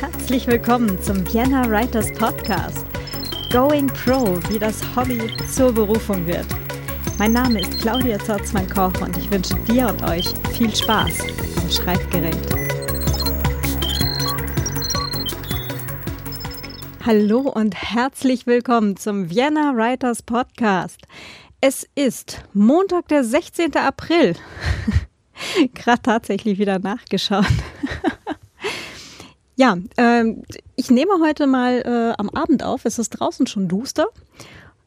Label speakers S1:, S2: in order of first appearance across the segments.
S1: herzlich willkommen zum Vienna Writers Podcast. Going Pro, wie das Hobby zur Berufung wird. Mein Name ist Claudia Zorzmann-Koch und ich wünsche dir und euch viel Spaß am Schreibgerät. Hallo und herzlich willkommen zum Vienna Writers Podcast. Es ist Montag, der 16. April. Gerade tatsächlich wieder nachgeschaut. Ja, ähm, ich nehme heute mal äh, am Abend auf. Es ist draußen schon duster.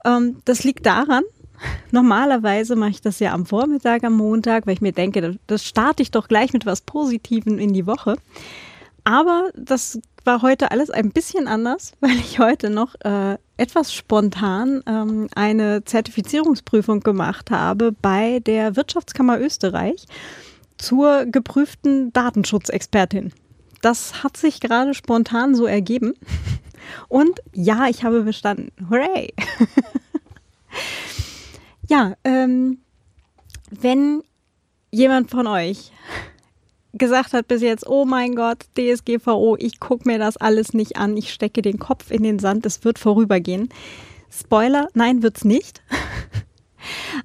S1: Ähm, das liegt daran, normalerweise mache ich das ja am Vormittag, am Montag, weil ich mir denke, das starte ich doch gleich mit was Positivem in die Woche. Aber das war heute alles ein bisschen anders, weil ich heute noch äh, etwas spontan ähm, eine Zertifizierungsprüfung gemacht habe bei der Wirtschaftskammer Österreich zur geprüften Datenschutzexpertin. Das hat sich gerade spontan so ergeben. Und ja, ich habe bestanden. Hooray! ja, ähm, wenn jemand von euch gesagt hat bis jetzt, oh mein Gott, DSGVO, ich gucke mir das alles nicht an, ich stecke den Kopf in den Sand, es wird vorübergehen. Spoiler, nein, wird's nicht.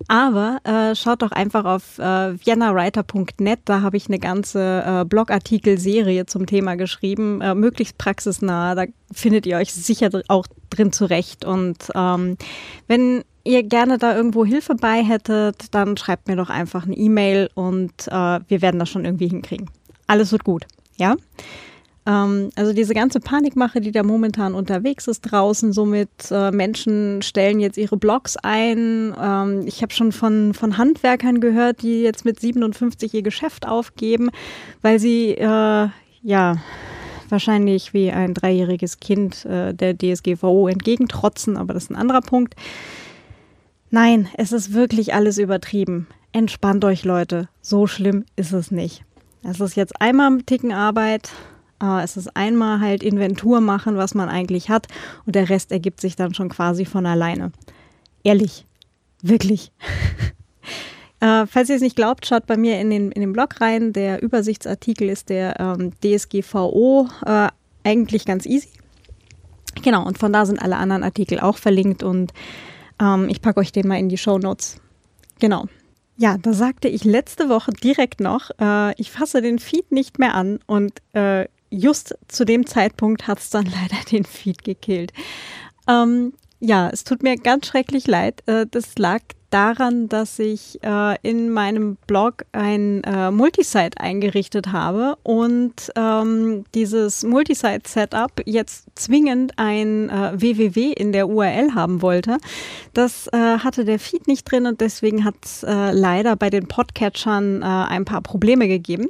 S1: Aber äh, schaut doch einfach auf äh, viennawriter.net, da habe ich eine ganze äh, Blogartikel-Serie zum Thema geschrieben, äh, möglichst praxisnah, da findet ihr euch sicher auch drin zurecht. Und ähm, wenn ihr gerne da irgendwo Hilfe bei hättet, dann schreibt mir doch einfach eine E-Mail und äh, wir werden das schon irgendwie hinkriegen. Alles wird gut, ja? Ähm, also diese ganze Panikmache, die da momentan unterwegs ist draußen, somit äh, Menschen stellen jetzt ihre Blogs ein. Ähm, ich habe schon von, von Handwerkern gehört, die jetzt mit 57 ihr Geschäft aufgeben, weil sie äh, ja wahrscheinlich wie ein dreijähriges Kind äh, der DSGVO entgegentrotzen, aber das ist ein anderer Punkt. Nein, es ist wirklich alles übertrieben. Entspannt euch, Leute. So schlimm ist es nicht. Es ist jetzt einmal ein Ticken Arbeit, äh, es ist einmal halt Inventur machen, was man eigentlich hat und der Rest ergibt sich dann schon quasi von alleine. Ehrlich, wirklich. äh, falls ihr es nicht glaubt, schaut bei mir in den, in den Blog rein. Der Übersichtsartikel ist der ähm, DSGVO äh, eigentlich ganz easy. Genau, und von da sind alle anderen Artikel auch verlinkt und ähm, ich packe euch den mal in die Show Notes. Genau. Ja, da sagte ich letzte Woche direkt noch, äh, ich fasse den Feed nicht mehr an und äh, just zu dem Zeitpunkt hat es dann leider den Feed gekillt. Ähm, ja, es tut mir ganz schrecklich leid. Äh, das lag daran, dass ich äh, in meinem Blog ein äh, Multisite eingerichtet habe und ähm, dieses Multisite-Setup jetzt zwingend ein äh, www in der URL haben wollte. Das äh, hatte der Feed nicht drin und deswegen hat es äh, leider bei den Podcatchern äh, ein paar Probleme gegeben.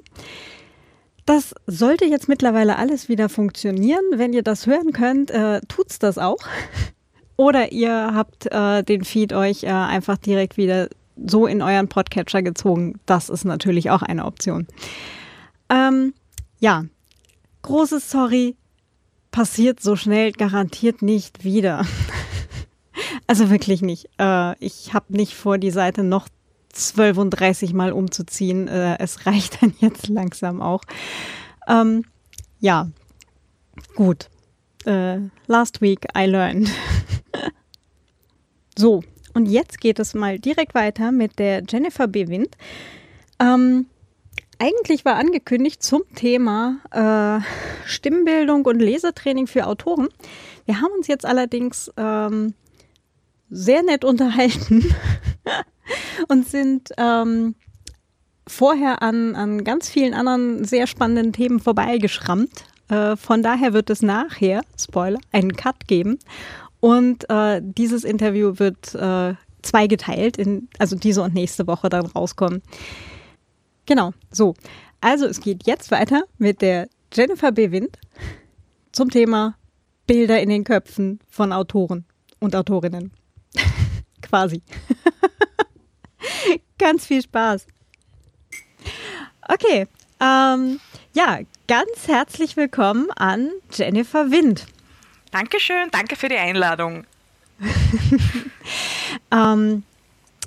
S1: Das sollte jetzt mittlerweile alles wieder funktionieren. Wenn ihr das hören könnt, äh, tut's das auch. Oder ihr habt äh, den Feed euch äh, einfach direkt wieder so in euren Podcatcher gezogen. Das ist natürlich auch eine Option. Ähm, ja, großes Sorry, passiert so schnell garantiert nicht wieder. also wirklich nicht. Äh, ich habe nicht vor, die Seite noch 32 Mal umzuziehen. Äh, es reicht dann jetzt langsam auch. Ähm, ja, gut. Äh, last week I learned. so, und jetzt geht es mal direkt weiter mit der Jennifer B. Wind. Ähm, eigentlich war angekündigt zum Thema äh, Stimmbildung und Lesetraining für Autoren. Wir haben uns jetzt allerdings ähm, sehr nett unterhalten und sind ähm, vorher an, an ganz vielen anderen sehr spannenden Themen vorbeigeschrammt. Äh, von daher wird es nachher, Spoiler, einen Cut geben. Und äh, dieses Interview wird äh, zweigeteilt, in, also diese und nächste Woche dann rauskommen. Genau, so. Also es geht jetzt weiter mit der Jennifer B. Wind zum Thema Bilder in den Köpfen von Autoren und Autorinnen. Quasi. ganz viel Spaß. Okay, ähm, ja, ganz herzlich willkommen an Jennifer Wind.
S2: Dankeschön, danke für die Einladung.
S1: ähm,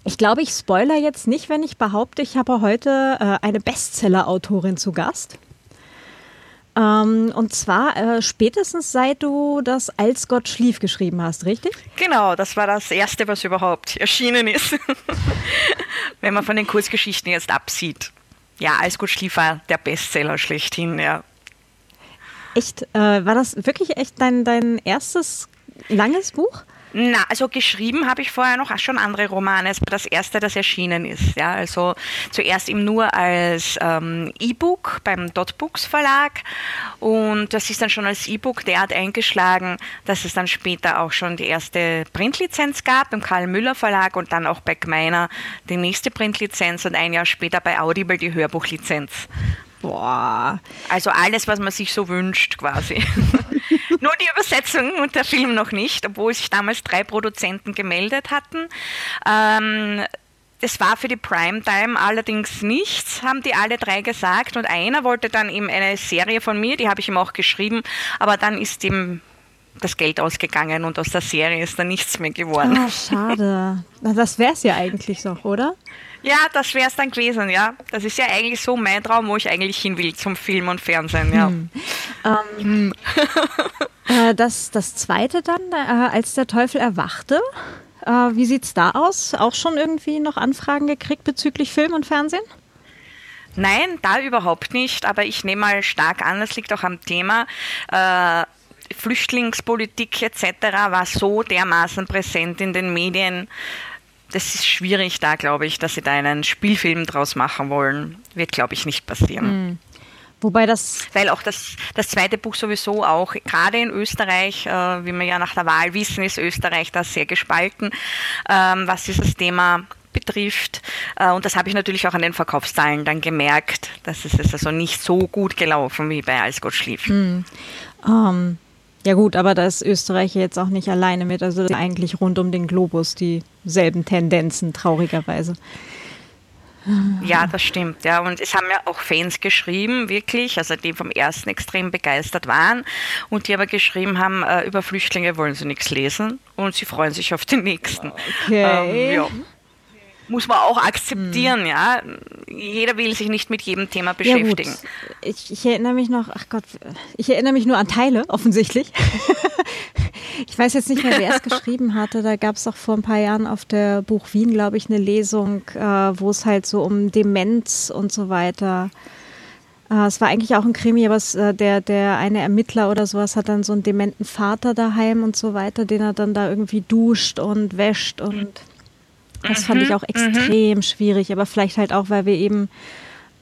S1: ich glaube, ich spoiler jetzt nicht, wenn ich behaupte, ich habe heute äh, eine Bestseller-Autorin zu Gast. Ähm, und zwar äh, spätestens seit du das Als Gott schlief geschrieben hast, richtig?
S2: Genau, das war das erste, was überhaupt erschienen ist. Wenn man von den Kurzgeschichten jetzt absieht. Ja, Als Gott schlief war der Bestseller schlechthin, ja.
S1: Echt? Äh, war das wirklich echt dein, dein erstes langes Buch?
S2: Na, also geschrieben habe ich vorher noch schon andere Romane. Es war das erste, das erschienen ist. Ja, also zuerst eben nur als ähm, E-Book beim Dotbooks Verlag und das ist dann schon als E-Book derart eingeschlagen, dass es dann später auch schon die erste Printlizenz gab beim Karl Müller Verlag und dann auch bei Gmeiner die nächste Printlizenz und ein Jahr später bei Audible die Hörbuchlizenz.
S1: Boah.
S2: Also alles, was man sich so wünscht, quasi. Die Übersetzung und der Film noch nicht, obwohl sich damals drei Produzenten gemeldet hatten. Ähm, das war für die Primetime allerdings nichts, haben die alle drei gesagt. Und einer wollte dann eben eine Serie von mir, die habe ich ihm auch geschrieben, aber dann ist ihm das Geld ausgegangen und aus der Serie ist dann nichts mehr geworden.
S1: Ah, schade. Das wäre es ja eigentlich doch, oder?
S2: Ja, das wäre es dann gewesen, ja. Das ist ja eigentlich so mein Traum, wo ich eigentlich hin will zum Film und Fernsehen, ja. Hm.
S1: Ähm, äh, das, das zweite dann, äh, als der Teufel erwachte, äh, wie sieht es da aus? Auch schon irgendwie noch Anfragen gekriegt bezüglich Film und Fernsehen?
S2: Nein, da überhaupt nicht, aber ich nehme mal stark an, das liegt auch am Thema. Äh, Flüchtlingspolitik etc. war so dermaßen präsent in den Medien, das ist schwierig da, glaube ich, dass sie da einen Spielfilm draus machen wollen. Wird, glaube ich, nicht passieren. Mhm.
S1: Wobei das.
S2: Weil auch das, das zweite Buch sowieso auch, gerade in Österreich, äh, wie wir ja nach der Wahl wissen, ist Österreich da sehr gespalten, ähm, was dieses Thema betrifft. Äh, und das habe ich natürlich auch an den Verkaufszahlen dann gemerkt, dass es ist also nicht so gut gelaufen wie bei Als Gott schlief.
S1: Mhm. Um ja gut, aber da ist Österreich jetzt auch nicht alleine mit. Also eigentlich rund um den Globus dieselben Tendenzen, traurigerweise.
S2: Ja, das stimmt. Ja, und es haben ja auch Fans geschrieben, wirklich, also die vom ersten extrem begeistert waren und die aber geschrieben haben, äh, über Flüchtlinge wollen sie nichts lesen und sie freuen sich auf den nächsten.
S1: Okay. Ähm, ja
S2: muss man auch akzeptieren, hm. ja. Jeder will sich nicht mit jedem Thema beschäftigen.
S1: Ja, ich, ich, erinnere mich noch, ach Gott, ich erinnere mich nur an Teile, offensichtlich. ich weiß jetzt nicht mehr, wer es geschrieben hatte. Da gab es auch vor ein paar Jahren auf der Buch Wien, glaube ich, eine Lesung, äh, wo es halt so um Demenz und so weiter äh, es war eigentlich auch ein Krimi, aber es, äh, der, der eine Ermittler oder sowas hat dann so einen dementen Vater daheim und so weiter, den er dann da irgendwie duscht und wäscht und das fand ich mhm, auch extrem mhm. schwierig, aber vielleicht halt auch, weil wir eben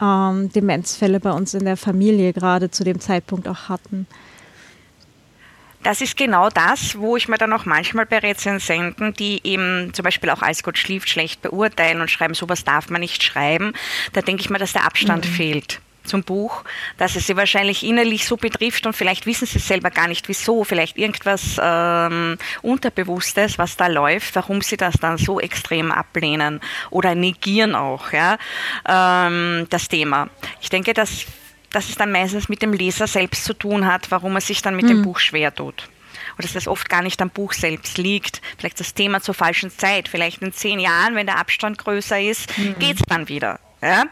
S1: ähm, Demenzfälle bei uns in der Familie gerade zu dem Zeitpunkt auch hatten.
S2: Das ist genau das, wo ich mir dann auch manchmal bei Rezensenten, die eben zum Beispiel auch als Gott schlief, schlecht beurteilen und schreiben, sowas darf man nicht schreiben, da denke ich mir, dass der Abstand mhm. fehlt zum Buch, dass es sie wahrscheinlich innerlich so betrifft und vielleicht wissen sie selber gar nicht wieso, vielleicht irgendwas ähm, Unterbewusstes, was da läuft, warum sie das dann so extrem ablehnen oder negieren auch, ja, ähm, das Thema. Ich denke, dass, dass es dann meistens mit dem Leser selbst zu tun hat, warum er sich dann mit mhm. dem Buch schwer tut und dass das oft gar nicht am Buch selbst liegt. Vielleicht das Thema zur falschen Zeit, vielleicht in zehn Jahren, wenn der Abstand größer ist, mhm. geht es dann wieder. Ja?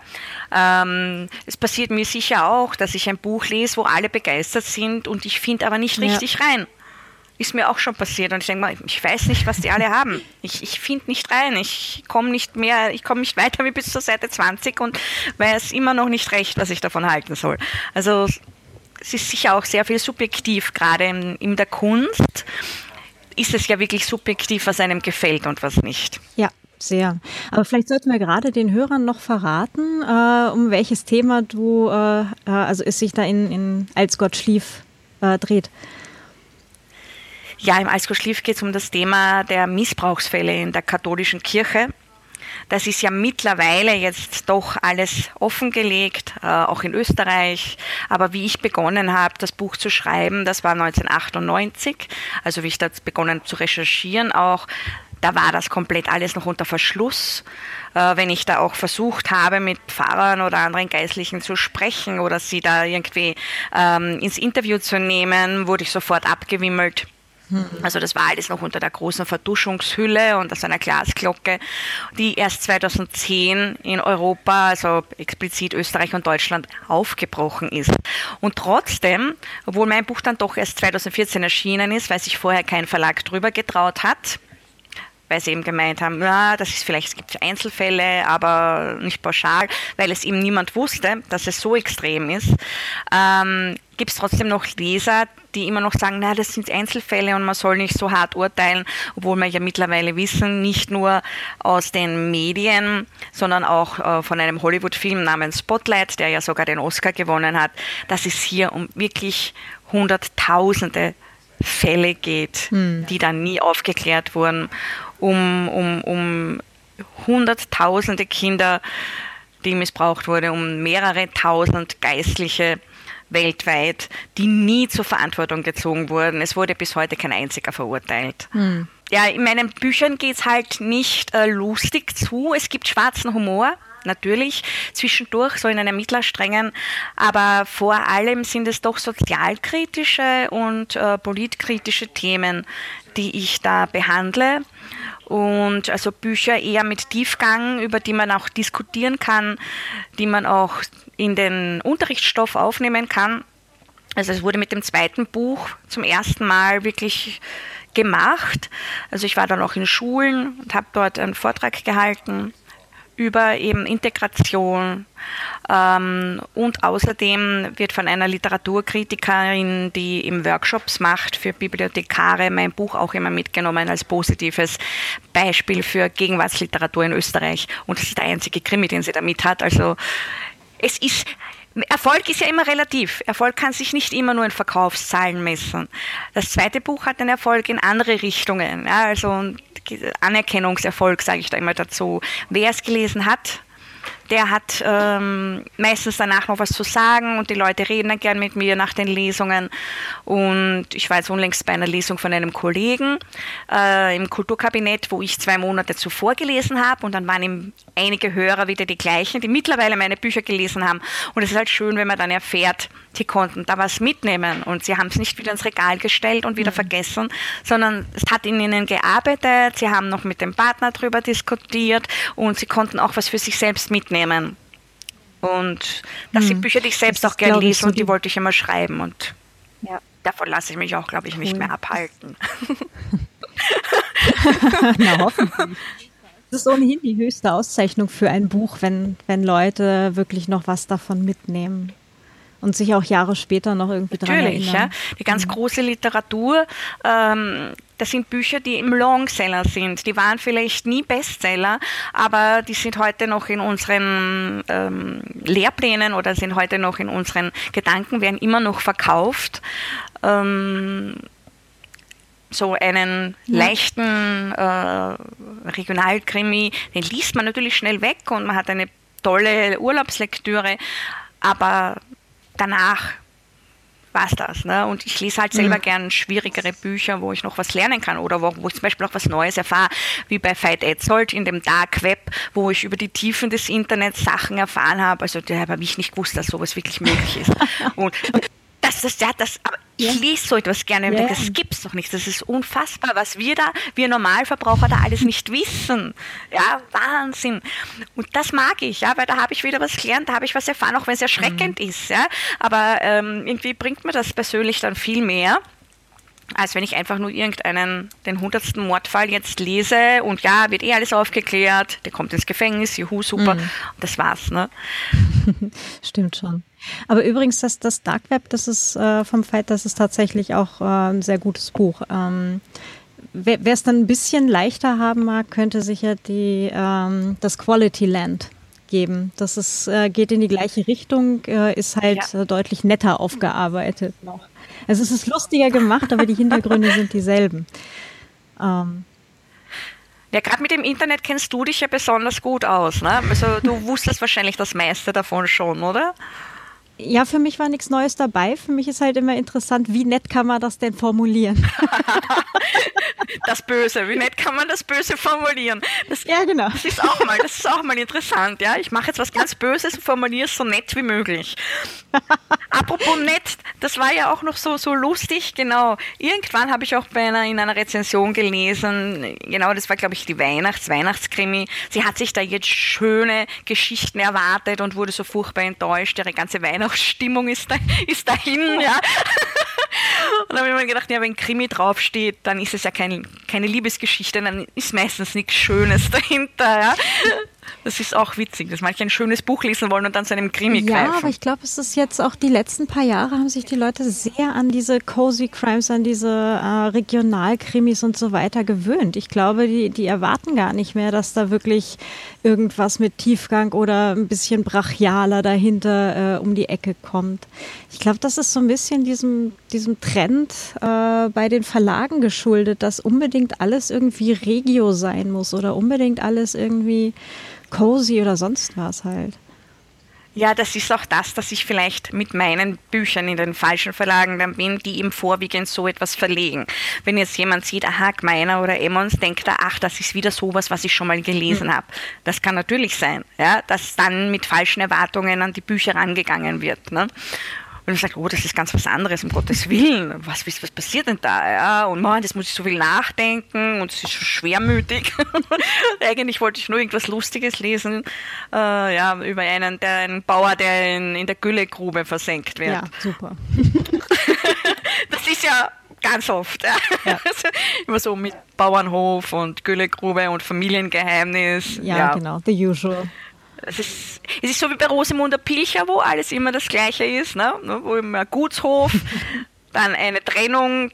S2: Ähm, es passiert mir sicher auch, dass ich ein Buch lese, wo alle begeistert sind und ich finde aber nicht richtig ja. rein. Ist mir auch schon passiert und ich denke mal, ich weiß nicht, was die alle haben. Ich, ich finde nicht rein. Ich komme nicht mehr, ich komme nicht weiter wie bis zur Seite 20 und weiß immer noch nicht recht, was ich davon halten soll. Also es ist sicher auch sehr viel subjektiv, gerade in, in der Kunst ist es ja wirklich subjektiv, was einem gefällt und was nicht.
S1: Ja, sehr. Aber vielleicht sollten wir gerade den Hörern noch verraten, äh, um welches Thema du, äh, äh, also es sich da in, in Als Gott schlief äh, dreht.
S2: Ja, im Als Gott schlief geht es um das Thema der Missbrauchsfälle in der katholischen Kirche. Das ist ja mittlerweile jetzt doch alles offengelegt, äh, auch in Österreich. Aber wie ich begonnen habe, das Buch zu schreiben, das war 1998, also wie ich da begonnen zu recherchieren auch, da war das komplett alles noch unter Verschluss. Äh, wenn ich da auch versucht habe, mit Pfarrern oder anderen Geistlichen zu sprechen oder sie da irgendwie ähm, ins Interview zu nehmen, wurde ich sofort abgewimmelt. Mhm. Also das war alles noch unter der großen Verduschungshülle und aus einer Glasglocke, die erst 2010 in Europa, also explizit Österreich und Deutschland, aufgebrochen ist. Und trotzdem, obwohl mein Buch dann doch erst 2014 erschienen ist, weil sich vorher kein Verlag drüber getraut hat, weil sie eben gemeint haben, ja, das ist vielleicht, es gibt Einzelfälle, aber nicht pauschal, weil es eben niemand wusste, dass es so extrem ist, ähm, gibt es trotzdem noch Leser, die immer noch sagen, na, das sind Einzelfälle und man soll nicht so hart urteilen, obwohl wir ja mittlerweile wissen, nicht nur aus den Medien, sondern auch äh, von einem Hollywood-Film namens Spotlight, der ja sogar den Oscar gewonnen hat, dass es hier um wirklich Hunderttausende Fälle geht, hm. die dann nie aufgeklärt wurden um, um, um hunderttausende Kinder, die missbraucht wurden, um mehrere tausend Geistliche weltweit, die nie zur Verantwortung gezogen wurden. Es wurde bis heute kein einziger verurteilt. Hm. Ja, in meinen Büchern geht es halt nicht äh, lustig zu. Es gibt schwarzen Humor, natürlich, zwischendurch, so in einem Ermittlerstrengen, aber vor allem sind es doch sozialkritische und äh, politkritische Themen, die ich da behandle und also Bücher eher mit Tiefgang, über die man auch diskutieren kann, die man auch in den Unterrichtsstoff aufnehmen kann. Also es wurde mit dem zweiten Buch zum ersten Mal wirklich gemacht. Also ich war dann auch in Schulen und habe dort einen Vortrag gehalten über eben Integration. Ähm, und außerdem wird von einer Literaturkritikerin, die eben Workshops macht für Bibliothekare, mein Buch auch immer mitgenommen als positives Beispiel für Gegenwartsliteratur in Österreich. Und das ist der einzige Krimi, den sie damit hat. Also es ist Erfolg ist ja immer relativ. Erfolg kann sich nicht immer nur in Verkaufszahlen messen. Das zweite Buch hat einen Erfolg in andere Richtungen. Ja, also Anerkennungserfolg, sage ich da immer dazu. Wer es gelesen hat, der hat ähm, meistens danach noch was zu sagen und die Leute reden dann gern mit mir nach den Lesungen. Und ich war jetzt unlängst bei einer Lesung von einem Kollegen äh, im Kulturkabinett, wo ich zwei Monate zuvor gelesen habe und dann waren ihm einige Hörer wieder die gleichen, die mittlerweile meine Bücher gelesen haben. Und es ist halt schön, wenn man dann erfährt, die konnten da was mitnehmen und sie haben es nicht wieder ins Regal gestellt und wieder mhm. vergessen, sondern es hat in ihnen gearbeitet, sie haben noch mit dem Partner darüber diskutiert und sie konnten auch was für sich selbst mitnehmen. Und das mhm. sind Bücher, die ich selbst das auch gerne lese so und die wollte ich immer schreiben und ja. davon lasse ich mich auch, glaube ich, nicht cool. mehr abhalten.
S1: Na, hoffentlich. Das ist ohnehin die höchste Auszeichnung für ein Buch, wenn, wenn Leute wirklich noch was davon mitnehmen und sich auch Jahre später noch irgendwie dran erinnern. Ja.
S2: Die ganz mhm. große Literatur, ähm, das sind Bücher, die im Longseller sind. Die waren vielleicht nie Bestseller, aber die sind heute noch in unseren ähm, Lehrplänen oder sind heute noch in unseren Gedanken, werden immer noch verkauft. Ähm, so einen leichten äh, Regionalkrimi, den liest man natürlich schnell weg und man hat eine tolle Urlaubslektüre, aber danach war es das. Ne? Und ich lese halt selber mhm. gern schwierigere Bücher, wo ich noch was lernen kann oder wo, wo ich zum Beispiel auch was Neues erfahre, wie bei Veit Etzold in dem Dark Web, wo ich über die Tiefen des Internets Sachen erfahren habe. Also da habe ich nicht gewusst, dass sowas wirklich möglich ist. Und das, das, ja, das, ich ja. lese so etwas gerne und ja. denke, das gibt's doch nicht. Das ist unfassbar, was wir da, wir Normalverbraucher da alles nicht wissen. Ja, Wahnsinn. Und das mag ich, ja, weil da habe ich wieder was gelernt, da habe ich was erfahren, auch wenn es erschreckend mhm. ist, ja. Aber ähm, irgendwie bringt mir das persönlich dann viel mehr als wenn ich einfach nur irgendeinen, den hundertsten Mordfall jetzt lese und ja, wird eh alles aufgeklärt, der kommt ins Gefängnis, juhu, super, mhm. das war's, ne?
S1: Stimmt schon. Aber übrigens, das, das Dark Web, das ist äh, vom Fight, das ist tatsächlich auch äh, ein sehr gutes Buch. Ähm, wer es dann ein bisschen leichter haben mag, könnte sicher die, ähm, das Quality Land geben. Das ist, äh, geht in die gleiche Richtung, äh, ist halt ja. Äh, deutlich netter aufgearbeitet noch. Also es ist lustiger gemacht, aber die Hintergründe sind dieselben. Ähm,
S2: ja, gerade mit dem Internet kennst du dich ja besonders gut aus. Ne? Also du wusstest wahrscheinlich das meiste davon schon, oder?
S1: Ja, für mich war nichts Neues dabei. Für mich ist halt immer interessant, wie nett kann man das denn formulieren?
S2: das Böse, wie nett kann man das Böse formulieren? Das,
S1: ja, genau.
S2: Das ist auch mal, das ist auch mal interessant, ja. Ich mache jetzt was ganz Böses und formuliere es so nett wie möglich. Apropos nett, das war ja auch noch so, so lustig, genau. Irgendwann habe ich auch bei einer, in einer Rezension gelesen, genau, das war, glaube ich, die Weihnachts-, Weihnachtskrimi. Sie hat sich da jetzt schöne Geschichten erwartet und wurde so furchtbar enttäuscht. Ihre ganze Weihnachtsstimmung ist, da, ist dahin, ja. Und dann habe ich mir gedacht, ja, wenn Krimi draufsteht, dann ist es ja kein, keine Liebesgeschichte, dann ist meistens nichts Schönes dahinter. Ja? Das ist auch witzig, dass manche ein schönes Buch lesen wollen und dann zu einem Krimi
S1: ja,
S2: greifen.
S1: Ja, aber ich glaube, es ist jetzt auch die letzten paar Jahre haben sich die Leute sehr an diese Cozy Crimes, an diese äh, Regionalkrimis und so weiter gewöhnt. Ich glaube, die, die erwarten gar nicht mehr, dass da wirklich irgendwas mit Tiefgang oder ein bisschen brachialer dahinter äh, um die Ecke kommt. Ich glaube, das ist so ein bisschen diesem, diesem Trend äh, bei den Verlagen geschuldet, dass unbedingt alles irgendwie Regio sein muss oder unbedingt alles irgendwie cozy oder sonst was halt.
S2: Ja, das ist auch das, dass ich vielleicht mit meinen Büchern in den falschen Verlagen dann bin, die eben vorwiegend so etwas verlegen. Wenn jetzt jemand sieht, aha, Gmeiner oder Emmons, denkt er, ach, das ist wieder sowas, was ich schon mal gelesen mhm. habe. Das kann natürlich sein, ja, dass dann mit falschen Erwartungen an die Bücher rangegangen wird. Ne? Und ich sage, oh, das ist ganz was anderes, um Gottes Willen. Was, was, was passiert denn da? Ja, und man, das muss ich so viel nachdenken und es ist schon schwermütig. Eigentlich wollte ich nur irgendwas Lustiges lesen, äh, ja, über einen, der, einen Bauer, der in, in der Güllegrube versenkt wird.
S1: Ja, super.
S2: das ist ja ganz oft. Ja. Ja. Immer so mit Bauernhof und Güllegrube und Familiengeheimnis.
S1: Ja, ja. genau, the usual.
S2: Es ist, es ist so wie bei Rosemunder Pilcher, wo alles immer das Gleiche ist, ne? wo immer ein Gutshof, dann eine Trennung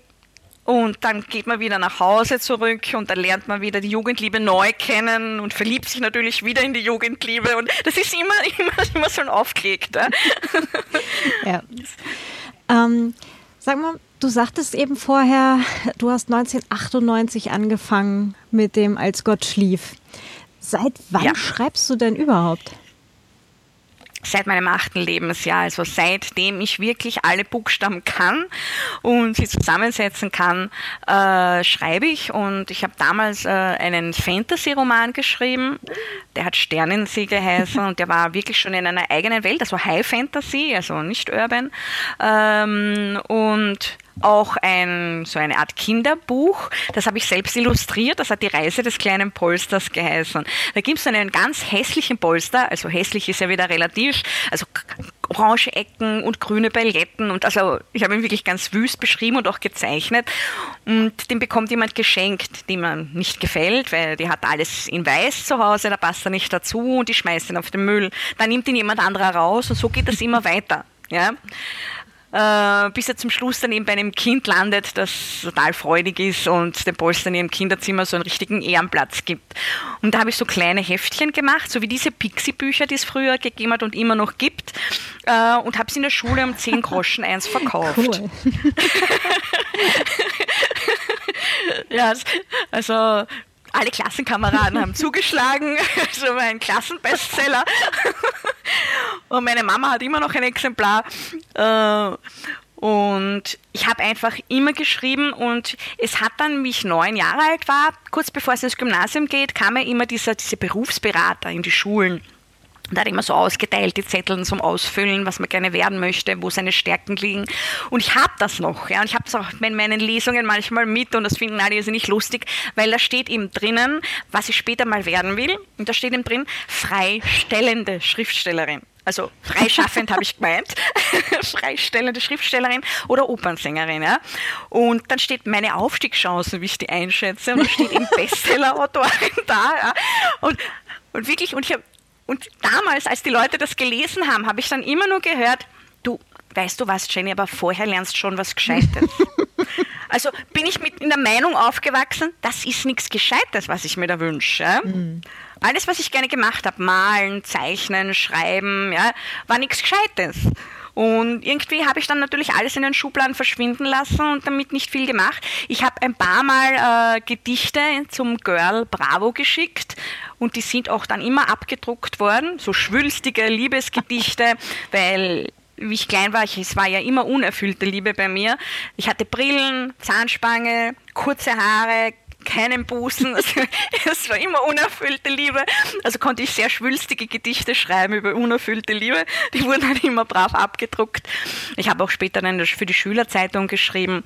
S2: und dann geht man wieder nach Hause zurück und dann lernt man wieder die Jugendliebe neu kennen und verliebt sich natürlich wieder in die Jugendliebe und das ist immer, immer, immer so ein Aufklick. Ne?
S1: ja. Ähm, sag mal, du sagtest eben vorher, du hast 1998 angefangen mit dem Als Gott schlief. Seit wann ja. schreibst du denn überhaupt?
S2: Seit meinem achten Lebensjahr, also seitdem ich wirklich alle Buchstaben kann und sie zusammensetzen kann, äh, schreibe ich. Und ich habe damals äh, einen Fantasy-Roman geschrieben, der hat Sternensee geheißen und der war wirklich schon in einer eigenen Welt, also High Fantasy, also nicht Urban. Ähm, und auch ein, so eine Art Kinderbuch. Das habe ich selbst illustriert. Das hat die Reise des kleinen Polsters geheißen. Da gibt es einen ganz hässlichen Polster. Also hässlich ist ja wieder relativ. Also orange Ecken und grüne Pailletten. Und also ich habe ihn wirklich ganz wüst beschrieben und auch gezeichnet. Und den bekommt jemand geschenkt, dem man nicht gefällt, weil die hat alles in weiß zu Hause, da passt er nicht dazu und die schmeißt ihn auf den Müll. Dann nimmt ihn jemand anderer raus und so geht das immer weiter. Ja? Äh, bis er zum Schluss dann eben bei einem Kind landet, das total freudig ist und dem Polster in ihrem Kinderzimmer so einen richtigen Ehrenplatz gibt. Und da habe ich so kleine Heftchen gemacht, so wie diese Pixie-Bücher, die es früher gegeben hat und immer noch gibt, äh, und habe sie in der Schule um 10 Groschen eins verkauft. Cool. ja, also alle Klassenkameraden haben zugeschlagen. So also mein Klassenbestseller. Und meine Mama hat immer noch ein Exemplar. Äh, und ich habe einfach immer geschrieben und es hat dann, wie ich neun Jahre alt war, kurz bevor es ins Gymnasium geht, kam ja immer dieser, diese Berufsberater in die Schulen. Und er hat immer so ausgeteilt, die Zettel zum Ausfüllen, was man gerne werden möchte, wo seine Stärken liegen. Und ich habe das noch. Ja, und ich habe es auch in meinen Lesungen manchmal mit und das finden alle nicht lustig, weil da steht eben drinnen, was ich später mal werden will. Und da steht eben drin, freistellende Schriftstellerin. Also freischaffend habe ich gemeint, freistellende Schriftstellerin oder Opernsängerin. Ja? Und dann steht meine Aufstiegschancen, wie ich die einschätze, und da steht eben Bestseller-Autorin da. Ja? Und, und wirklich, und ich habe und damals, als die Leute das gelesen haben, habe ich dann immer nur gehört, du, weißt du was, Jenny, aber vorher lernst schon was Gescheites. also bin ich mit in der Meinung aufgewachsen, das ist nichts Gescheites, was ich mir da wünsche. Mhm. Alles, was ich gerne gemacht habe, malen, zeichnen, schreiben, ja, war nichts Gescheites. Und irgendwie habe ich dann natürlich alles in den Schubladen verschwinden lassen und damit nicht viel gemacht. Ich habe ein paar Mal äh, Gedichte zum Girl Bravo geschickt und die sind auch dann immer abgedruckt worden, so schwülstige Liebesgedichte, weil wie ich klein war, ich, es war ja immer unerfüllte Liebe bei mir. Ich hatte Brillen, Zahnspange, kurze Haare, keinen Busen. Also, es war immer unerfüllte Liebe. Also konnte ich sehr schwülstige Gedichte schreiben über unerfüllte Liebe. Die wurden dann immer brav abgedruckt. Ich habe auch später dann für die Schülerzeitung geschrieben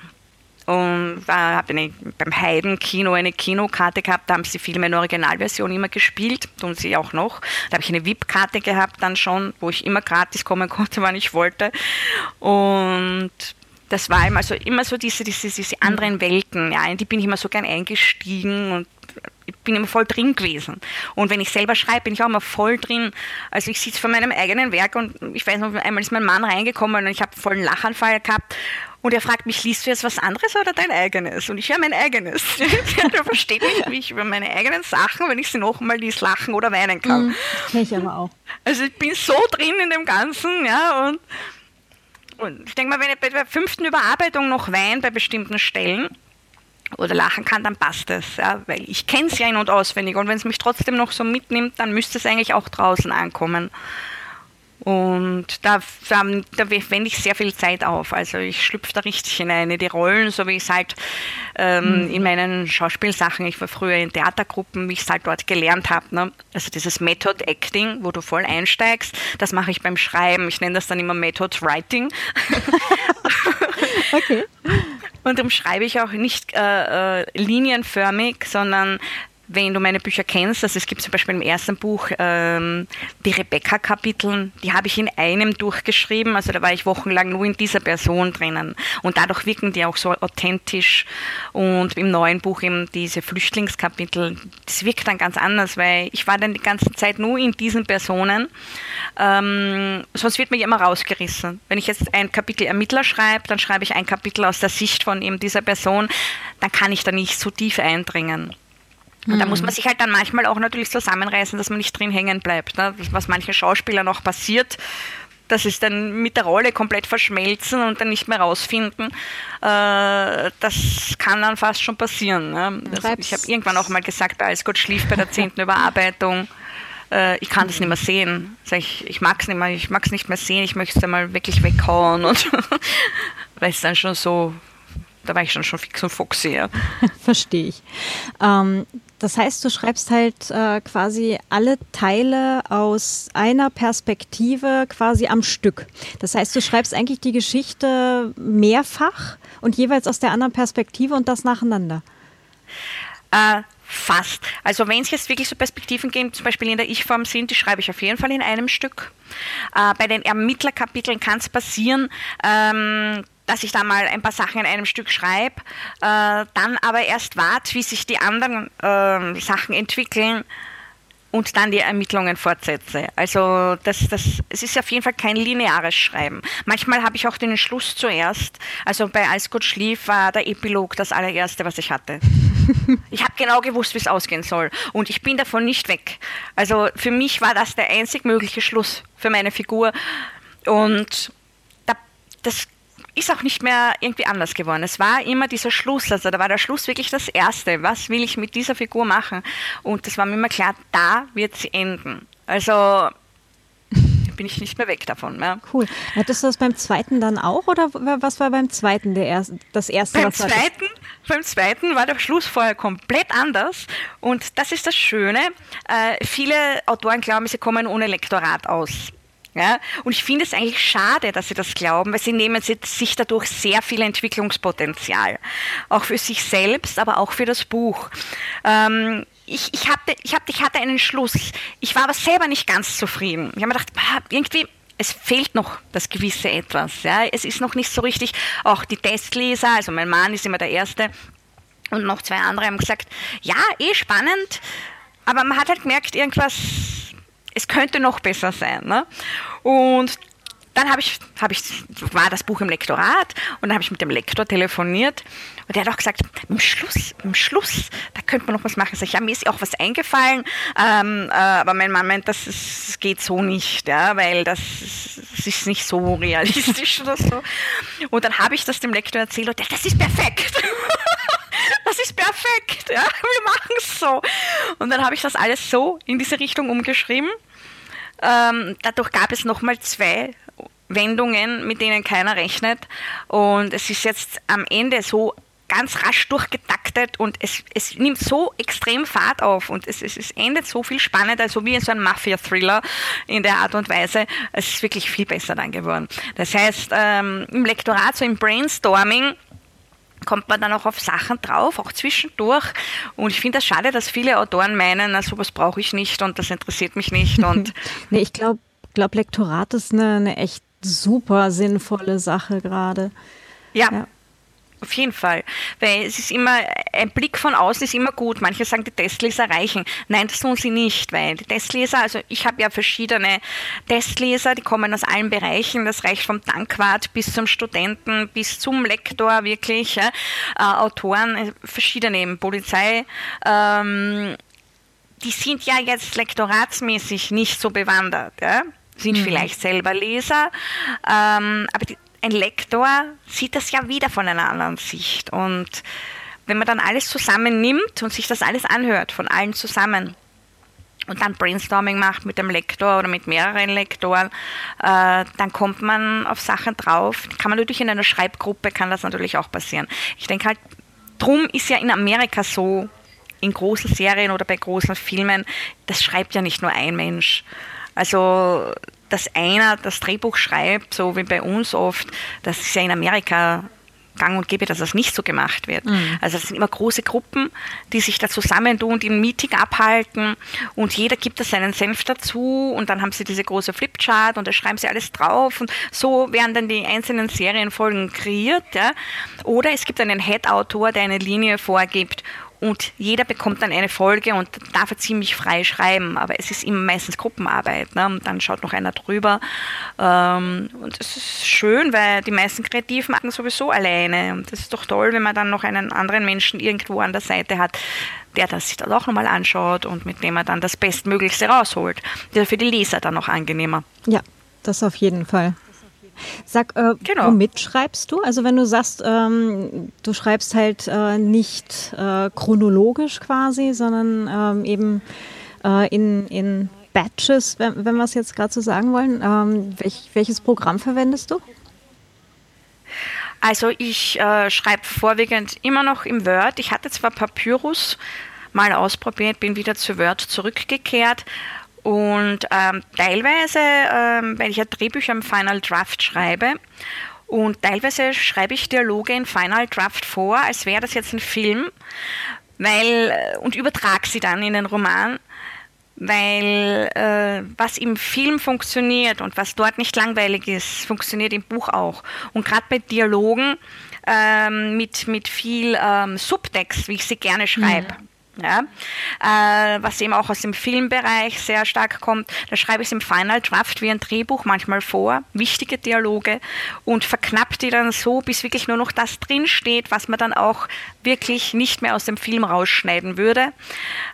S2: und habe beim Heiden-Kino eine Kinokarte gehabt, da haben sie Filme in Originalversion immer gespielt, tun sie auch noch. Da habe ich eine VIP-Karte gehabt dann schon, wo ich immer gratis kommen konnte, wann ich wollte. Und das war immer so, immer so diese, diese, diese anderen Welten, ja, in die bin ich immer so gern eingestiegen und ich bin immer voll drin gewesen. Und wenn ich selber schreibe, bin ich auch immer voll drin. Also ich sitze vor meinem eigenen Werk und ich weiß noch, einmal ist mein Mann reingekommen und ich habe vollen Lachanfall gehabt und er fragt mich, liest du jetzt was anderes oder dein eigenes? Und ich ja mein eigenes. er versteht nicht, wie ich über meine eigenen Sachen, wenn ich sie nochmal liest, lachen oder weinen kann. Mhm,
S1: ich aber auch.
S2: Also ich bin so drin in dem Ganzen, ja, und, ich denke mal, wenn ich bei der fünften Überarbeitung noch weine bei bestimmten Stellen, oder lachen kann, dann passt es. Ja, weil ich kenne es ja in- und auswendig und wenn es mich trotzdem noch so mitnimmt, dann müsste es eigentlich auch draußen ankommen. Und da, da, da wende ich sehr viel Zeit auf. Also ich schlüpfe da richtig hinein in die Rollen, so wie ich es halt ähm, mhm. in meinen Schauspielsachen, ich war früher in Theatergruppen, wie ich es halt dort gelernt habe. Ne? Also dieses Method Acting, wo du voll einsteigst, das mache ich beim Schreiben. Ich nenne das dann immer Method Writing. okay. Und darum schreibe ich auch nicht äh, äh, linienförmig, sondern wenn du meine Bücher kennst, also es gibt zum Beispiel im ersten Buch ähm, die Rebecca-Kapitel, die habe ich in einem durchgeschrieben, also da war ich wochenlang nur in dieser Person drinnen. Und dadurch wirken die auch so authentisch. Und im neuen Buch eben diese Flüchtlingskapitel, das wirkt dann ganz anders, weil ich war dann die ganze Zeit nur in diesen Personen, ähm, sonst wird mir immer rausgerissen. Wenn ich jetzt ein Kapitel Ermittler schreibe, dann schreibe ich ein Kapitel aus der Sicht von eben dieser Person, dann kann ich da nicht so tief eindringen. Und da muss man hm. sich halt dann manchmal auch natürlich zusammenreißen, dass man nicht drin hängen bleibt. Ne? Was manchen Schauspielern auch passiert, dass es dann mit der Rolle komplett verschmelzen und dann nicht mehr rausfinden. Äh, das kann dann fast schon passieren. Ne? Also ich habe irgendwann auch mal gesagt, als Gott schlief bei der zehnten Überarbeitung, äh, ich kann das nicht mehr sehen. Ich, ich mag es nicht mehr, ich mag es nicht mehr sehen, ich möchte es mal wirklich weghauen und weil es dann schon so da war ich schon schon fix und foxy. Ja.
S1: Verstehe ich. Ähm, das heißt, du schreibst halt äh, quasi alle Teile aus einer Perspektive quasi am Stück. Das heißt, du schreibst eigentlich die Geschichte mehrfach und jeweils aus der anderen Perspektive und das nacheinander.
S2: Äh, fast. Also wenn es jetzt wirklich so Perspektiven gibt, zum Beispiel in der Ich-Form sind, die schreibe ich auf jeden Fall in einem Stück. Äh, bei den Ermittlerkapiteln kann es passieren, ähm, dass ich da mal ein paar Sachen in einem Stück schreibe, äh, dann aber erst warte, wie sich die anderen äh, Sachen entwickeln und dann die Ermittlungen fortsetze. Also das, das, es ist auf jeden Fall kein lineares Schreiben. Manchmal habe ich auch den Schluss zuerst. Also bei Alles gut schlief war der Epilog das allererste, was ich hatte. Ich habe genau gewusst, wie es ausgehen soll. Und ich bin davon nicht weg. Also für mich war das der einzig mögliche Schluss für meine Figur. Und das ist auch nicht mehr irgendwie anders geworden. Es war immer dieser Schluss, also da war der Schluss wirklich das Erste. Was will ich mit dieser Figur machen? Und das war mir immer klar, da wird sie enden. Also bin ich nicht mehr weg davon. Ja.
S1: Cool. Hattest du das beim zweiten dann auch oder was war beim zweiten der erste, das erste?
S2: Beim zweiten, beim zweiten war der Schluss vorher komplett anders und das ist das Schöne. Äh, viele Autoren glauben, sie kommen ohne Lektorat aus. Ja? Und ich finde es eigentlich schade, dass sie das glauben, weil sie nehmen sich dadurch sehr viel Entwicklungspotenzial. Auch für sich selbst, aber auch für das Buch. Ähm, ich, ich, hatte, ich, hatte, ich hatte einen Schluss. Ich war aber selber nicht ganz zufrieden. Ich habe mir gedacht, ah, irgendwie, es fehlt noch das gewisse Etwas. Ja? Es ist noch nicht so richtig. Auch die Testleser, also mein Mann ist immer der Erste und noch zwei andere haben gesagt, ja, eh spannend, aber man hat halt gemerkt, irgendwas es könnte noch besser sein. Ne? Und dann habe ich, hab ich, war das Buch im Lektorat und dann habe ich mit dem Lektor telefoniert und der hat auch gesagt, im Schluss, im Schluss, da könnte man noch was machen. Sag ich, ja, mir ist auch was eingefallen, ähm, äh, aber mein Mann meint, das, ist, das geht so nicht, ja, weil das, das, ist nicht so realistisch oder so. Und dann habe ich das dem Lektor erzählt und der, das ist perfekt. das ist perfekt, ja, wir machen es so. Und dann habe ich das alles so in diese Richtung umgeschrieben. Ähm, dadurch gab es nochmal zwei Wendungen, mit denen keiner rechnet. Und es ist jetzt am Ende so ganz rasch durchgetaktet und es, es nimmt so extrem Fahrt auf und es, es, es endet so viel spannender, also wie in so einem Mafia-Thriller in der Art und Weise. Es ist wirklich viel besser dann geworden. Das heißt, ähm, im Lektorat, so im Brainstorming, kommt man dann auch auf Sachen drauf, auch zwischendurch. Und ich finde das schade, dass viele Autoren meinen, na, sowas brauche ich nicht und das interessiert mich nicht. Und
S1: nee, ich glaube, glaub, Lektorat ist eine, eine echt super sinnvolle Sache gerade.
S2: Ja. ja. Auf jeden Fall. Weil es ist immer, ein Blick von außen ist immer gut. Manche sagen, die Testleser reichen. Nein, das tun sie nicht, weil die Testleser, also ich habe ja verschiedene Testleser, die kommen aus allen Bereichen. Das reicht vom Tankwart bis zum Studenten, bis zum Lektor wirklich. Ja. Äh, Autoren, äh, verschiedene eben, Polizei. Ähm, die sind ja jetzt lektoratsmäßig nicht so bewandert. Ja sind mhm. vielleicht selber Leser, ähm, aber die, ein Lektor sieht das ja wieder von einer anderen Sicht. Und wenn man dann alles zusammennimmt und sich das alles anhört, von allen zusammen, und dann Brainstorming macht mit dem Lektor oder mit mehreren Lektoren, äh, dann kommt man auf Sachen drauf. Kann man natürlich in einer Schreibgruppe, kann das natürlich auch passieren. Ich denke halt, drum ist ja in Amerika so, in großen Serien oder bei großen Filmen, das schreibt ja nicht nur ein Mensch. Also dass einer das Drehbuch schreibt, so wie bei uns oft, das ist ja in Amerika gang und gäbe, dass das nicht so gemacht wird. Mhm. Also es sind immer große Gruppen, die sich da zusammentun, die ein Meeting abhalten und jeder gibt da seinen Senf dazu und dann haben sie diese große Flipchart und da schreiben sie alles drauf und so werden dann die einzelnen Serienfolgen kreiert. Ja. Oder es gibt einen Head-Autor, der eine Linie vorgibt und jeder bekommt dann eine Folge und darf ziemlich frei schreiben, aber es ist immer meistens Gruppenarbeit. Ne? Und dann schaut noch einer drüber. Ähm, und das ist schön, weil die meisten Kreativen machen sowieso alleine. Und das ist doch toll, wenn man dann noch einen anderen Menschen irgendwo an der Seite hat, der das sich dann auch nochmal anschaut und mit dem man dann das Bestmöglichste rausholt. Das ist für die Leser dann noch angenehmer.
S1: Ja, das auf jeden Fall. Sag, äh, genau. womit schreibst du? Also wenn du sagst, ähm, du schreibst halt äh, nicht äh, chronologisch quasi, sondern ähm, eben äh, in, in Batches, wenn, wenn wir es jetzt gerade so sagen wollen. Ähm, welch, welches Programm verwendest du?
S2: Also ich äh, schreibe vorwiegend immer noch im Word. Ich hatte zwar Papyrus mal ausprobiert, bin wieder zu Word zurückgekehrt und ähm, teilweise, ähm, weil ich ja Drehbücher im Final Draft schreibe, und teilweise schreibe ich Dialoge in Final Draft vor, als wäre das jetzt ein Film, weil, äh, und übertrage sie dann in den Roman, weil äh, was im Film funktioniert und was dort nicht langweilig ist, funktioniert im Buch auch. Und gerade bei Dialogen ähm, mit, mit viel ähm, Subtext, wie ich sie gerne schreibe. Ja ja, äh, was eben auch aus dem Filmbereich sehr stark kommt. Da schreibe ich es im Final Draft wie ein Drehbuch manchmal vor, wichtige Dialoge und verknappt die dann so, bis wirklich nur noch das drinsteht, was man dann auch wirklich nicht mehr aus dem Film rausschneiden würde.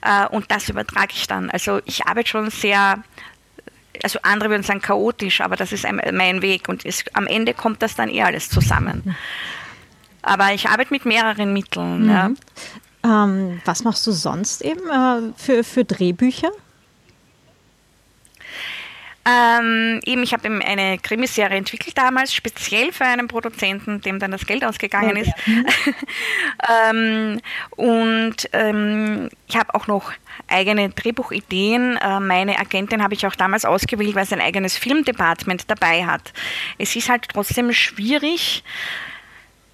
S2: Äh, und das übertrage ich dann. Also ich arbeite schon sehr also andere würden sagen chaotisch, aber das ist mein Weg und es, am Ende kommt das dann eh alles zusammen. Aber ich arbeite mit mehreren Mitteln. Mhm. Ja.
S1: Ähm, was machst du sonst eben äh, für, für Drehbücher?
S2: Ähm, eben, ich habe eine Krimiserie entwickelt damals, speziell für einen Produzenten, dem dann das Geld ausgegangen okay. ist. Mhm. ähm, und ähm, ich habe auch noch eigene Drehbuchideen. Äh, meine Agentin habe ich auch damals ausgewählt, weil sie ein eigenes Filmdepartment dabei hat. Es ist halt trotzdem schwierig,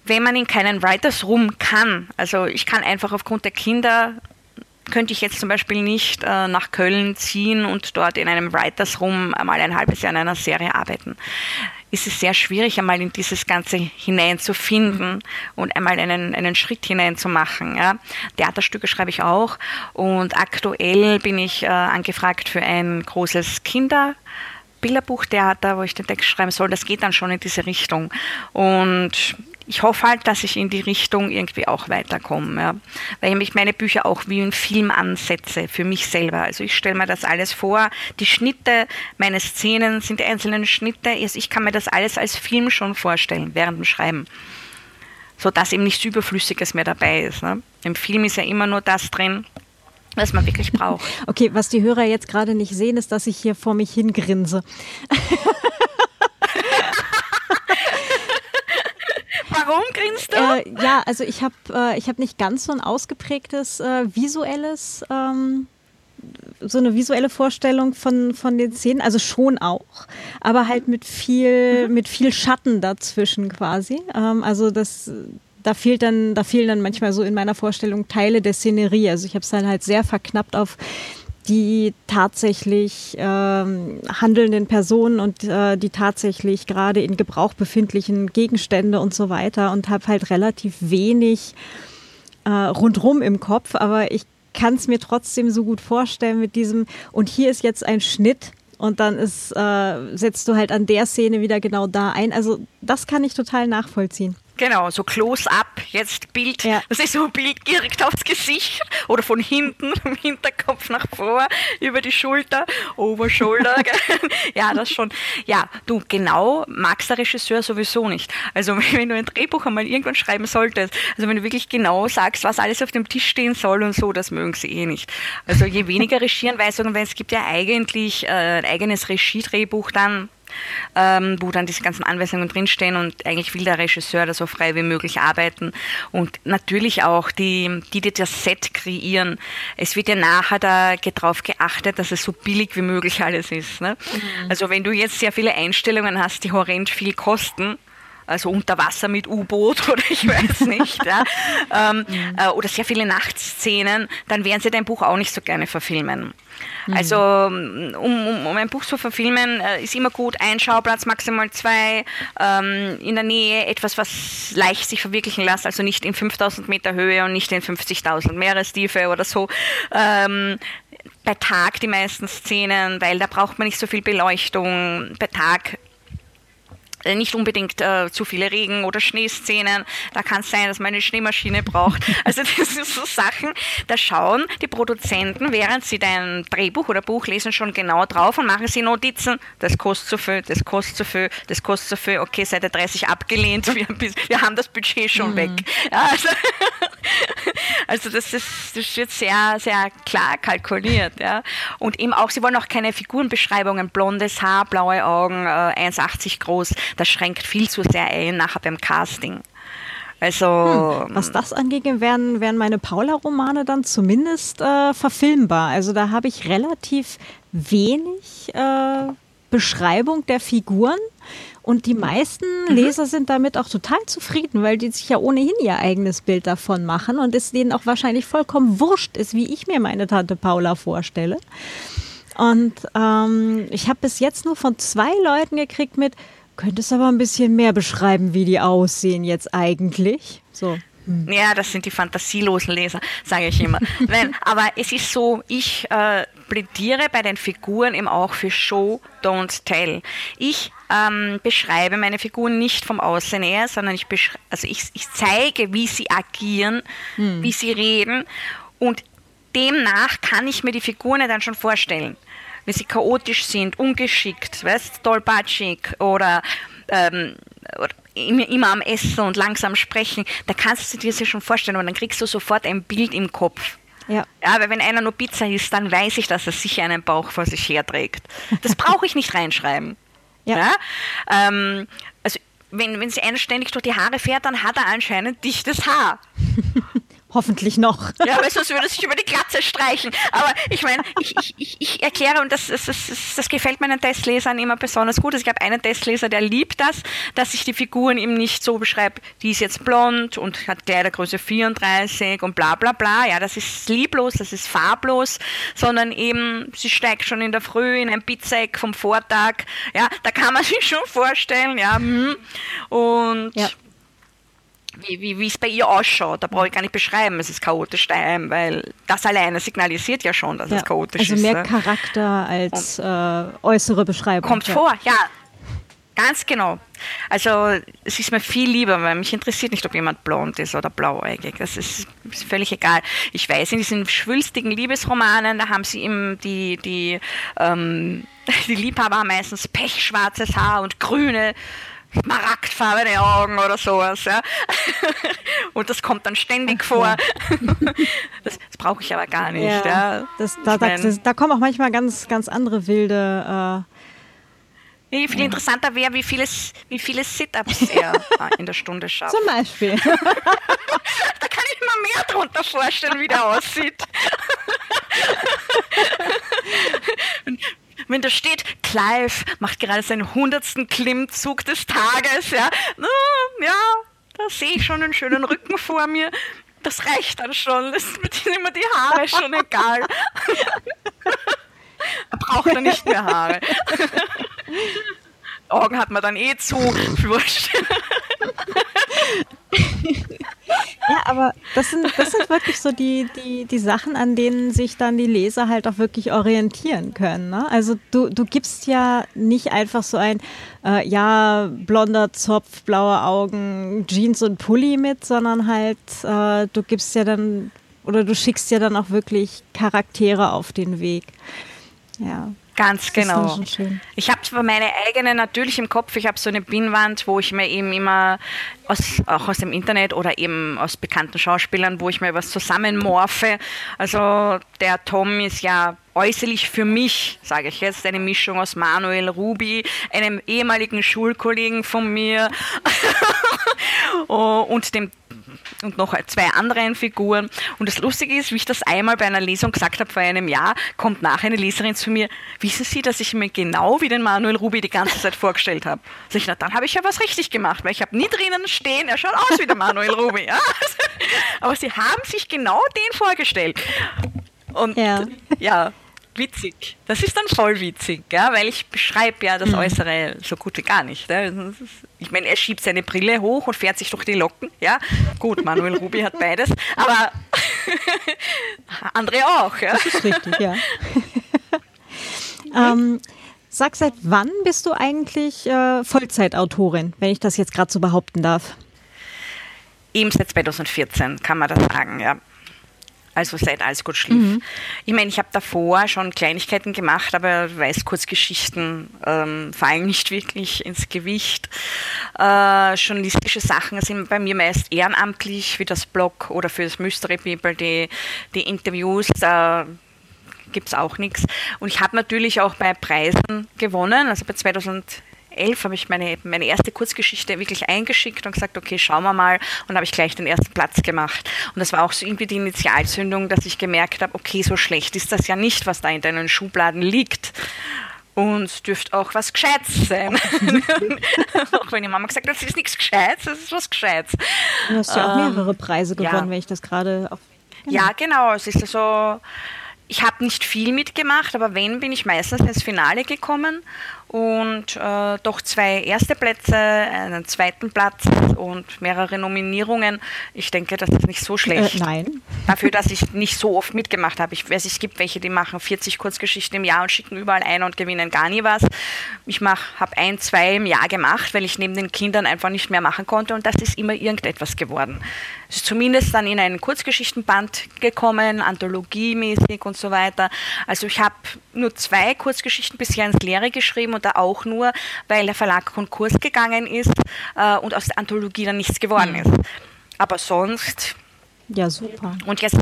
S2: wenn man in keinen Writers Room kann, also ich kann einfach aufgrund der Kinder, könnte ich jetzt zum Beispiel nicht äh, nach Köln ziehen und dort in einem Writers Room einmal ein halbes Jahr an einer Serie arbeiten. Ist es sehr schwierig, einmal in dieses Ganze hineinzufinden und einmal einen, einen Schritt hineinzumachen. Ja. Theaterstücke schreibe ich auch und aktuell bin ich äh, angefragt für ein großes Kinder- Bilderbuchtheater, wo ich den Text schreiben soll, das geht dann schon in diese Richtung. Und ich hoffe halt, dass ich in die Richtung irgendwie auch weiterkomme, ja. weil ich meine Bücher auch wie ein Film ansetze für mich selber. Also ich stelle mir das alles vor, die Schnitte, meine Szenen sind die einzelnen Schnitte, also ich kann mir das alles als Film schon vorstellen während dem Schreiben, so dass eben nichts Überflüssiges mehr dabei ist. Ne. Im Film ist ja immer nur das drin, was man wirklich braucht.
S1: Okay, was die Hörer jetzt gerade nicht sehen, ist, dass ich hier vor mich hingrinse.
S2: Meinst du?
S1: Äh, ja, also ich habe äh, hab nicht ganz so ein ausgeprägtes äh, visuelles, ähm, so eine visuelle Vorstellung von, von den Szenen, also schon auch, aber halt mit viel, mhm. mit viel Schatten dazwischen quasi. Ähm, also das da fehlt dann, da fehlen dann manchmal so in meiner Vorstellung Teile der Szenerie. Also ich habe es dann halt sehr verknappt auf die tatsächlich ähm, handelnden Personen und äh, die tatsächlich gerade in Gebrauch befindlichen Gegenstände und so weiter und habe halt relativ wenig äh, rundrum im Kopf, aber ich kann es mir trotzdem so gut vorstellen mit diesem und hier ist jetzt ein Schnitt und dann ist, äh, setzt du halt an der Szene wieder genau da ein. Also das kann ich total nachvollziehen.
S2: Genau, so close-up, jetzt Bild, ja. das ist so ein Bild direkt aufs Gesicht oder von hinten, vom Hinterkopf nach vor, über die Schulter, Oberschulter. ja, das schon. Ja, du, genau magst der Regisseur sowieso nicht. Also wenn du ein Drehbuch einmal irgendwann schreiben solltest, also wenn du wirklich genau sagst, was alles auf dem Tisch stehen soll und so, das mögen sie eh nicht. Also je weniger Regieanweisungen, weil es gibt ja eigentlich äh, ein eigenes Regiedrehbuch dann, ähm, wo dann diese ganzen Anweisungen drinstehen und eigentlich will der Regisseur da so frei wie möglich arbeiten und natürlich auch die, die, die das Set kreieren. Es wird ja nachher da darauf geachtet, dass es so billig wie möglich alles ist. Ne? Mhm. Also wenn du jetzt sehr viele Einstellungen hast, die horrend viel kosten, also unter Wasser mit U-Boot oder ich weiß nicht, ja, ähm, äh, oder sehr viele Nachtszenen, dann werden sie dein Buch auch nicht so gerne verfilmen. Mhm. Also um, um, um, ein Buch zu verfilmen, äh, ist immer gut, ein Schauplatz, maximal zwei, ähm, in der Nähe etwas, was leicht sich verwirklichen lässt, also nicht in 5000 Meter Höhe und nicht in 50.000 Meerestiefe oder so. Ähm, bei Tag die meisten Szenen, weil da braucht man nicht so viel Beleuchtung. Bei Tag nicht unbedingt äh, zu viele Regen- oder Schneeszenen. Da kann es sein, dass man eine Schneemaschine braucht. Also das sind so Sachen, da schauen die Produzenten, während sie dein Drehbuch oder Buch lesen, schon genau drauf und machen sie Notizen. Das kostet zu viel, das kostet zu viel, das kostet zu viel. Okay, Seite 30 abgelehnt, wir, wir haben das Budget schon mhm. weg. Ja, also, also das, ist, das wird sehr, sehr klar kalkuliert. Ja. Und eben auch, sie wollen auch keine Figurenbeschreibungen, blondes Haar, blaue Augen, äh, 1,80 groß das schränkt viel zu sehr ein nachher beim Casting. Also,
S1: hm, was das angeht, wären, wären meine Paula-Romane dann zumindest äh, verfilmbar. Also da habe ich relativ wenig äh, Beschreibung der Figuren. Und die meisten mhm. Leser sind damit auch total zufrieden, weil die sich ja ohnehin ihr eigenes Bild davon machen und es denen auch wahrscheinlich vollkommen wurscht ist, wie ich mir meine Tante Paula vorstelle. Und ähm, ich habe bis jetzt nur von zwei Leuten gekriegt mit, Könntest aber ein bisschen mehr beschreiben, wie die aussehen jetzt eigentlich. So.
S2: Hm. Ja, das sind die fantasielosen Leser, sage ich immer. Nein, aber es ist so, ich äh, plädiere bei den Figuren eben auch für Show, Don't Tell. Ich ähm, beschreibe meine Figuren nicht vom Aussehen her, sondern ich, also ich, ich zeige, wie sie agieren, hm. wie sie reden und demnach kann ich mir die Figuren dann schon vorstellen wenn sie chaotisch sind, ungeschickt, weißt, tollpatschig oder, ähm, oder immer am Essen und langsam sprechen, da kannst du dir das ja schon vorstellen und dann kriegst du sofort ein Bild im Kopf. Ja. ja, weil wenn einer nur Pizza isst, dann weiß ich, dass er sicher einen Bauch vor sich herträgt. Das brauche ich nicht reinschreiben. Ja. ja? Ähm, also wenn, wenn sie einer ständig durch die Haare fährt, dann hat er anscheinend dichtes Haar.
S1: Hoffentlich noch.
S2: Ja, weil sonst würde sich über die Glatze streichen. Aber ich meine, ich, ich, ich, erkläre, und das, das, das, das gefällt meinen Testlesern immer besonders gut. Ich habe einen Testleser, der liebt das, dass ich die Figuren ihm nicht so beschreibe, die ist jetzt blond und hat Kleidergröße 34 und bla bla bla. Ja, das ist lieblos, das ist farblos, sondern eben, sie steigt schon in der Früh in ein Pizzaeck vom Vortag. Ja, da kann man sich schon vorstellen, ja. Hm. Und ja wie, wie, es bei ihr ausschaut. Da brauche ich gar nicht beschreiben, es ist chaotisch daheim, weil das alleine signalisiert ja schon, dass ja, es chaotisch
S1: also
S2: ist.
S1: Also mehr Charakter als äh, äußere Beschreibung.
S2: Kommt ja. vor, ja. Ganz genau. Also es ist mir viel lieber, weil mich interessiert nicht, ob jemand blond ist oder blauäugig. Das ist, ist völlig egal. Ich weiß, in diesen schwülstigen Liebesromanen, da haben sie eben die, die, ähm, die Liebhaber haben meistens pechschwarzes Haar und grüne smaragdfarbene Augen oder sowas. Ja? Und das kommt dann ständig vor. Das, das brauche ich aber gar nicht. Ja, ja.
S1: Das, da, da, das, da, kommen auch manchmal ganz, ganz andere wilde äh,
S2: Nee, viel ja. interessanter wäre, wie viele, wie viele Sit-Ups er in der Stunde schafft.
S1: Zum Beispiel. da
S2: kann ich mir mehr drunter vorstellen, wie der aussieht. Wenn da steht, Clive macht gerade seinen hundertsten Klimmzug des Tages, ja, ja, da sehe ich schon einen schönen Rücken vor mir. Das reicht dann schon. Das sind immer die Haare schon egal. er braucht dann nicht mehr Haare. Augen hat man dann eh zu. Wurscht.
S1: Ja, aber das sind, das sind wirklich so die, die, die Sachen, an denen sich dann die Leser halt auch wirklich orientieren können. Ne? Also du, du gibst ja nicht einfach so ein, äh, ja, blonder Zopf, blaue Augen, Jeans und Pulli mit, sondern halt, äh, du gibst ja dann, oder du schickst ja dann auch wirklich Charaktere auf den Weg. Ja.
S2: Ganz genau. Ich habe zwar meine eigene natürlich im Kopf, ich habe so eine Pinnwand, wo ich mir eben immer aus, auch aus dem Internet oder eben aus bekannten Schauspielern, wo ich mir was zusammenmorfe. Also der Tom ist ja äußerlich für mich, sage ich jetzt, eine Mischung aus Manuel Ruby, einem ehemaligen Schulkollegen von mir und dem und noch zwei anderen Figuren. Und das Lustige ist, wie ich das einmal bei einer Lesung gesagt habe vor einem Jahr, kommt nachher eine Leserin zu mir, wissen Sie, dass ich mir genau wie den Manuel Ruby die ganze Zeit vorgestellt habe? Sag ich, na, dann habe ich ja was richtig gemacht, weil ich habe nie drinnen stehen, er schaut aus wie der Manuel Ruby. Ja? Aber Sie haben sich genau den vorgestellt. Und ja, ja witzig. Das ist dann voll witzig, ja, weil ich beschreibe ja das mhm. Äußere so gut wie gar nicht. Ja. Ich meine, er schiebt seine Brille hoch und fährt sich durch die Locken. Ja, gut, Manuel Ruby hat beides, aber andere auch. Ja.
S1: Das ist richtig, ja. ähm, sag, seit wann bist du eigentlich äh, Vollzeitautorin, wenn ich das jetzt gerade so behaupten darf?
S2: Eben seit 2014 kann man das sagen, ja also seit Alles gut schlief. Mhm. Ich meine, ich habe davor schon Kleinigkeiten gemacht, aber weiß, Kurzgeschichten ähm, fallen nicht wirklich ins Gewicht. Äh, journalistische Sachen sind bei mir meist ehrenamtlich, wie das Blog oder für das Mystery People, die, die Interviews. Da gibt es auch nichts. Und ich habe natürlich auch bei Preisen gewonnen, also bei 2000 2011 habe ich meine, meine erste Kurzgeschichte wirklich eingeschickt und gesagt, okay, schauen wir mal. Und habe ich gleich den ersten Platz gemacht. Und das war auch so irgendwie die Initialzündung, dass ich gemerkt habe, okay, so schlecht ist das ja nicht, was da in deinen Schubladen liegt. Und dürfte auch was Gescheites sein. auch wenn die Mama gesagt hat, das ist nichts Gescheites, das ist was Gescheites.
S1: Du hast ja auch mehrere Preise gewonnen, ja. wenn ich das gerade auf.
S2: Genau. Ja, genau. Es ist so. Ich habe nicht viel mitgemacht, aber wenn, bin ich meistens ins Finale gekommen und äh, doch zwei erste Plätze, einen zweiten Platz und mehrere Nominierungen. Ich denke, das ist nicht so schlecht.
S1: Äh, nein.
S2: Dafür, dass ich nicht so oft mitgemacht habe. Ich weiß, es gibt welche, die machen 40 Kurzgeschichten im Jahr und schicken überall ein und gewinnen gar nie was. Ich habe ein, zwei im Jahr gemacht, weil ich neben den Kindern einfach nicht mehr machen konnte und das ist immer irgendetwas geworden. Es ist zumindest dann in einen Kurzgeschichtenband gekommen, anthologiemäßig und so weiter. Also ich habe nur zwei Kurzgeschichten bisher ins Leere geschrieben und da auch nur, weil der Verlag Konkurs gegangen ist äh, und aus der Anthologie dann nichts geworden ist. Aber sonst.
S1: Ja, super.
S2: Und jetzt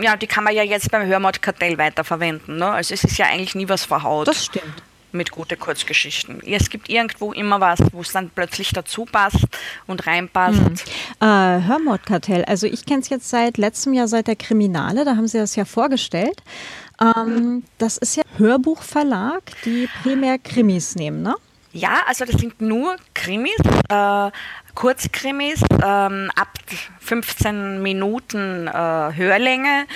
S2: ja, die kann man ja jetzt beim Hörmordkartell weiterverwenden. Ne? Also es ist ja eigentlich nie was verhaut.
S1: Das stimmt
S2: mit guten Kurzgeschichten. Es gibt irgendwo immer was, wo es dann plötzlich dazu passt und reinpasst. Mhm.
S1: Äh, Hörmordkartell, also ich kenne es jetzt seit letztem Jahr, seit der Kriminale, da haben sie das ja vorgestellt. Ähm, das ist ja Hörbuchverlag, die primär Krimis nehmen, ne?
S2: Ja, also das sind nur Krimis, äh, Kurzkrimis, ähm, ab 15 Minuten äh, Hörlänge.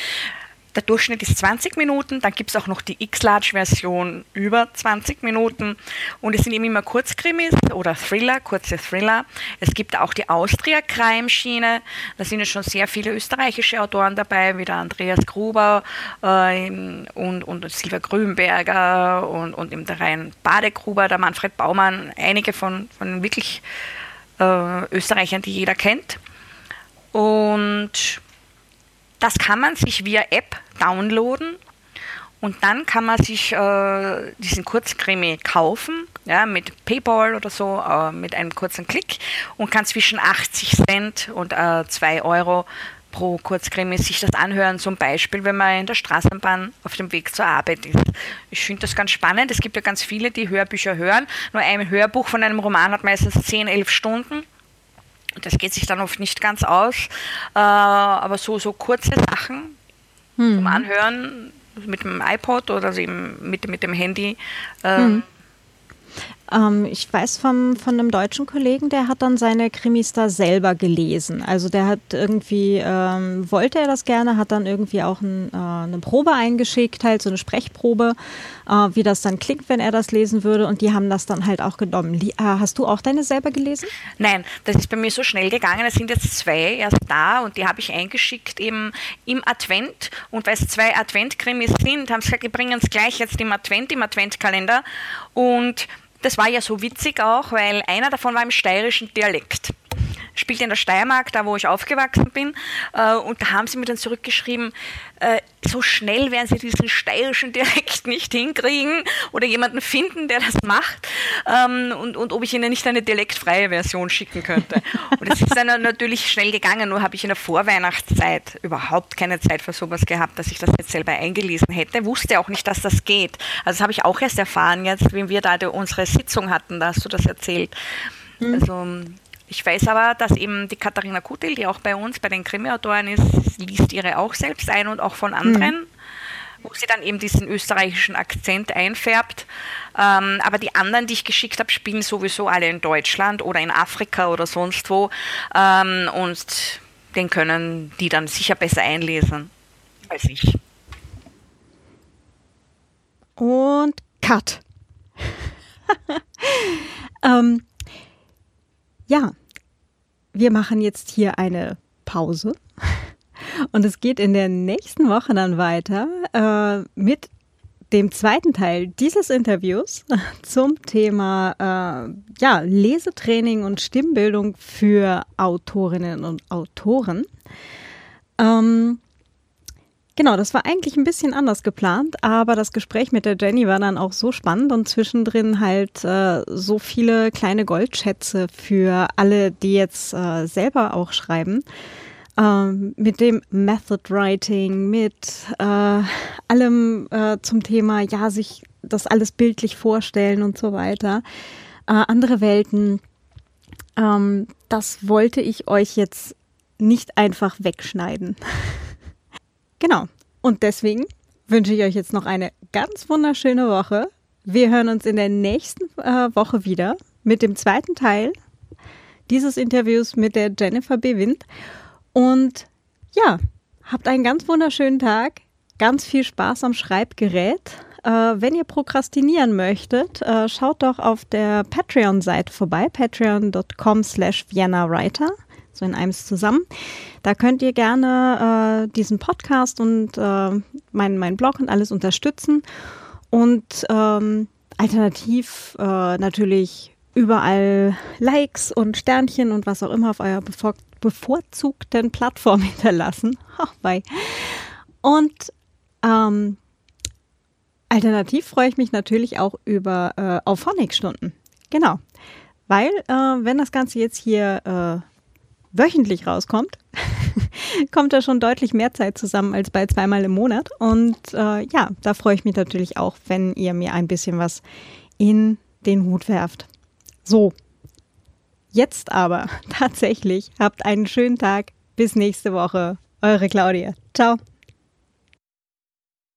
S2: Der Durchschnitt ist 20 Minuten, dann gibt es auch noch die X-Large-Version über 20 Minuten und es sind eben immer Kurzkrimis oder Thriller, kurze Thriller. Es gibt auch die Austria-Crime-Schiene, da sind ja schon sehr viele österreichische Autoren dabei, wie der Andreas Gruber äh, und, und Silvia Grünberger und, und eben der Rhein Badegruber, der Manfred Baumann, einige von, von wirklich äh, Österreichern, die jeder kennt. Und das kann man sich via App downloaden und dann kann man sich äh, diesen Kurzkrimi kaufen, ja, mit PayPal oder so, äh, mit einem kurzen Klick und kann zwischen 80 Cent und äh, 2 Euro pro Kurzkrimi sich das anhören, zum Beispiel, wenn man in der Straßenbahn auf dem Weg zur Arbeit ist. Ich finde das ganz spannend. Es gibt ja ganz viele, die Hörbücher hören. Nur ein Hörbuch von einem Roman hat meistens 10, 11 Stunden. Das geht sich dann oft nicht ganz aus. Äh, aber so, so kurze Sachen hm. zum Anhören mit dem iPod oder mit, mit dem Handy.
S1: Äh, hm ähm, ich weiß von, von einem deutschen Kollegen, der hat dann seine Krimis da selber gelesen. Also der hat irgendwie, ähm, wollte er das gerne, hat dann irgendwie auch ein, äh, eine Probe eingeschickt, halt so eine Sprechprobe, äh, wie das dann klingt, wenn er das lesen würde. Und die haben das dann halt auch genommen. Äh, hast du auch deine selber gelesen?
S2: Nein, das ist bei mir so schnell gegangen. Es sind jetzt zwei erst da und die habe ich eingeschickt eben im Advent. Und weil es zwei Adventkrimis sind, haben sie gesagt, die bringen es gleich jetzt im Advent, im Adventkalender. Und das war ja so witzig auch, weil einer davon war im steirischen Dialekt. Spielt in der Steiermark, da wo ich aufgewachsen bin. Äh, und da haben sie mir dann zurückgeschrieben, äh, so schnell werden sie diesen steirischen Dialekt nicht hinkriegen oder jemanden finden, der das macht. Ähm, und, und ob ich ihnen nicht eine dialektfreie Version schicken könnte. Und es ist dann natürlich schnell gegangen, nur habe ich in der Vorweihnachtszeit überhaupt keine Zeit für sowas gehabt, dass ich das jetzt selber eingelesen hätte. Wusste auch nicht, dass das geht. Also das habe ich auch erst erfahren jetzt, wie wir da unsere Sitzung hatten, da hast du das erzählt. Mhm. Also ich weiß aber, dass eben die Katharina Kutil, die auch bei uns bei den Krimi-Autoren ist, liest ihre auch selbst ein und auch von anderen. Mhm wo sie dann eben diesen österreichischen Akzent einfärbt. Ähm, aber die anderen, die ich geschickt habe, spielen sowieso alle in Deutschland oder in Afrika oder sonst wo. Ähm, und den können die dann sicher besser einlesen als ich.
S1: Und Cut. ähm, ja, wir machen jetzt hier eine Pause. Und es geht in der nächsten Woche dann weiter äh, mit dem zweiten Teil dieses Interviews zum Thema äh, ja, Lesetraining und Stimmbildung für Autorinnen und Autoren. Ähm, Genau, das war eigentlich ein bisschen anders geplant, aber das Gespräch mit der Jenny war dann auch so spannend und zwischendrin halt äh, so viele kleine Goldschätze für alle, die jetzt äh, selber auch schreiben. Ähm, mit dem Method Writing, mit äh, allem äh, zum Thema, ja, sich das alles bildlich vorstellen und so weiter. Äh, andere Welten, ähm, das wollte ich euch jetzt nicht einfach wegschneiden. Genau. Und deswegen wünsche ich euch jetzt noch eine ganz wunderschöne Woche. Wir hören uns in der nächsten äh, Woche wieder mit dem zweiten Teil dieses Interviews mit der Jennifer B. Wind. Und ja, habt einen ganz wunderschönen Tag, ganz viel Spaß am Schreibgerät. Äh, wenn ihr prokrastinieren möchtet, äh, schaut doch auf der Patreon-Seite vorbei, patreon.com slash Vienna Writer so in einem zusammen. Da könnt ihr gerne äh, diesen Podcast und äh, meinen mein Blog und alles unterstützen. Und ähm, alternativ äh, natürlich überall Likes und Sternchen und was auch immer auf eurer bevor bevorzugten Plattform hinterlassen. Oh, bye. Und ähm, alternativ freue ich mich natürlich auch über äh, Auphonic-Stunden. Genau. Weil, äh, wenn das Ganze jetzt hier äh, wöchentlich rauskommt, kommt da schon deutlich mehr Zeit zusammen als bei zweimal im Monat. Und äh, ja, da freue ich mich natürlich auch, wenn ihr mir ein bisschen was in den Hut werft. So, jetzt aber tatsächlich habt einen schönen Tag. Bis nächste Woche. Eure Claudia. Ciao.